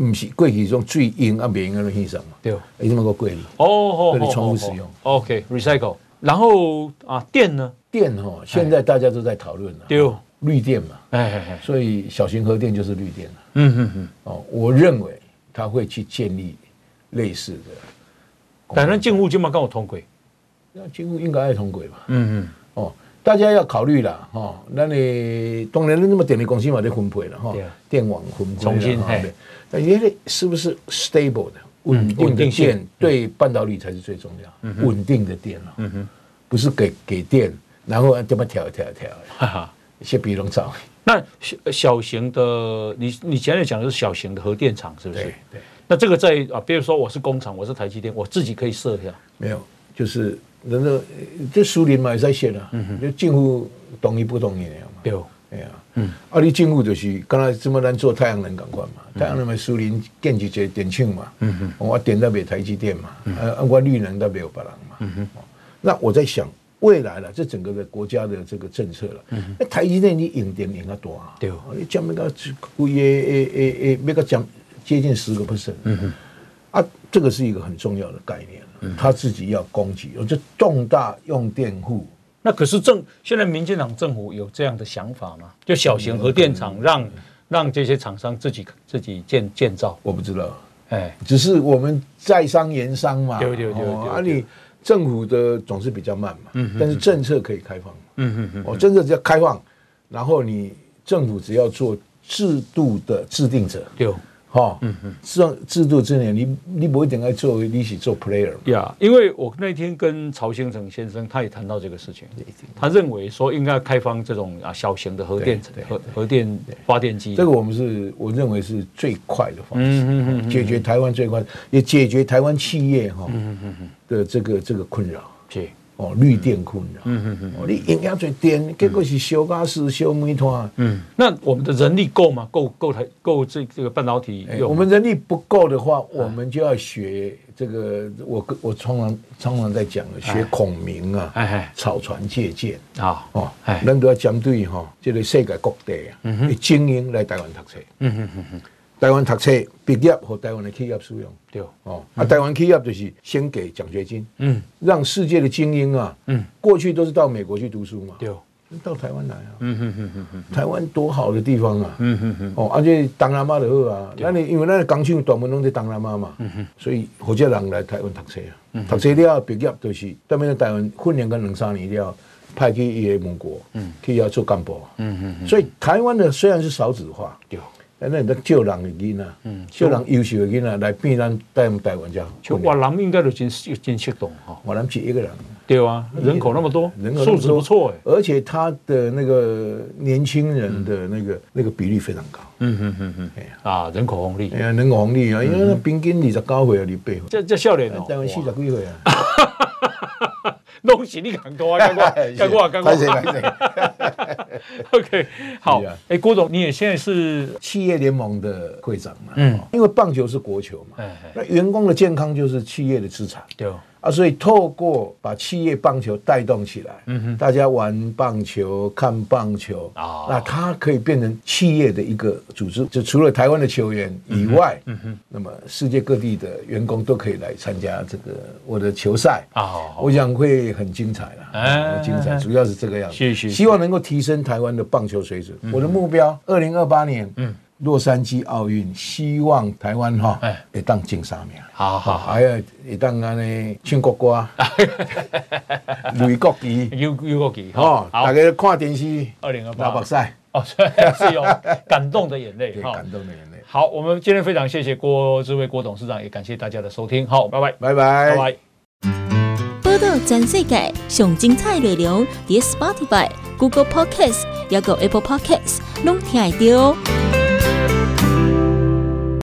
不是过去种最硬啊，免用的牺牲嘛？对，为什么个贵哩？哦哦，可以重复使用。OK，recycle。然后啊，电呢？电哈，现在大家都在讨论了。对，绿电嘛。哎哎哎，所以小型核电就是绿电了。嗯嗯嗯。哦，我认为他会去建立类似的。但那政府今嘛跟我同轨？那政府应该爱同轨吧？嗯嗯。哦。大家要考虑了哈，那你当然那么电力公司嘛得分配了哈，电网分配重新哈，那是不是 stable 的稳定的电对半导体才是最重要，稳定的电啊，不是给给电然后这么调调调，哈哈，一些比龙造。那小小型的，你你前面讲的是小型的核电厂是不是？对。那这个在啊，比如说我是工厂，我是台积电，我自己可以设一下？没有，就是。人家这苏联嘛也在写啊，就政府同意不同意的嘛。对，哎呀，嗯，啊，你政府就是刚才这么难做太阳能，赶快嘛，太阳能嘛苏联建几个电厂嘛，嗯哼，我点到别台积电嘛，啊，我绿能到别有别人嘛，嗯哼，那我在想，未来了，这整个的国家的这个政策了，那台积电你赢点赢得多啊？对，你讲那个贵诶诶诶诶，那个讲接近十个 percent，嗯哼，啊，这个是一个很重要的概念，他自己要供给，有这重大用电户。那可是政现在民进党政府有这样的想法吗？就小型核电厂让让这些厂商自己自己建建造？我不知道，哎，只是我们在商言商嘛，对对对，啊你。政府的总是比较慢嘛，嗯，但是政策可以开放，嗯嗯嗯，哦，政策只要开放，然后你政府只要做制度的制定者，对，哈，嗯嗯，制制度之年，你你不一定要作为你是做 player，呀，因为我那天跟曹兴诚先生，他也谈到这个事情，他认为说应该开放这种啊小型的核电核核电发电机，这个我们是我认为是最快的方式，嗯嗯解决台湾最快，也解决台湾企业哈。的这个这个困扰。是哦，绿电困扰，嗯嗯嗯，哦，你营养最电，结果是烧家私烧煤炭，嗯，那我们的人力够吗？够够台够这这个半导体用？我们人力不够的话，我们就要学这个，我我常常常常在讲的，学孔明啊，哎哎，草船借箭。啊，哦，人都要针对哈，这个世界各地啊，精英来台湾读册，嗯嗯嗯嗯。台湾读册毕业和台湾的企业使用，对。哦，啊，台湾企业就是先给奖学金，嗯，让世界的精英啊，嗯，过去都是到美国去读书嘛，对，到台湾来啊，嗯哼哼哼，台湾多好的地方啊，嗯哼哼，哦，而且当阿妈的好啊，那你因为那个钢琴大部分拢在当阿妈嘛，嗯哼，所以好多人来台湾读册啊，读册了毕业就是到面在台湾训练个两三年了，派去伊个盟国，嗯，去要做干部，嗯嗯，所以台湾的虽然是少子化，对。那你都救人的囡啊，救人优秀的囡啊，来变咱带台湾这样。就越南应该都真真激动哈，越南只一个人，对啊，人口那么多，人口素质不错哎，而且他的那个年轻人的那个那个比例非常高。嗯嗯嗯嗯，啊，人口红利，哎呀，人口红利啊，因为那平均二十九岁啊，二八岁，这这少年哦，台湾四十几岁啊。东西你敢多啊？干过，干过，干过。OK，好。哎，郭总，你也现在是企业联盟的会长嘛？嗯，因为棒球是国球嘛，那员工的健康就是企业的资产。对。啊，所以透过把企业棒球带动起来，嗯哼，大家玩棒球、看棒球啊，那它可以变成企业的一个组织。就除了台湾的球员以外，嗯哼，那么世界各地的员工都可以来参加这个我的球赛啊，我想会很精彩了，很精彩，主要是这个样子。希望能够提升台湾的棒球水准。我的目标，二零二八年，嗯。洛杉矶奥运，希望台湾哈，哎，会当进三名。好好，还有会当安尼唱国歌，举国旗，举举国旗。好，大家看电视，二零二八老赛，哦，是有感动的眼泪，感动的眼泪。好，我们今天非常谢谢郭志伟郭董事长，也感谢大家的收听。好，拜拜，拜拜，拜拜。报道全世界上精彩内容，伫 Spotify、Google Podcasts，还有 Apple Podcasts，拢听得到。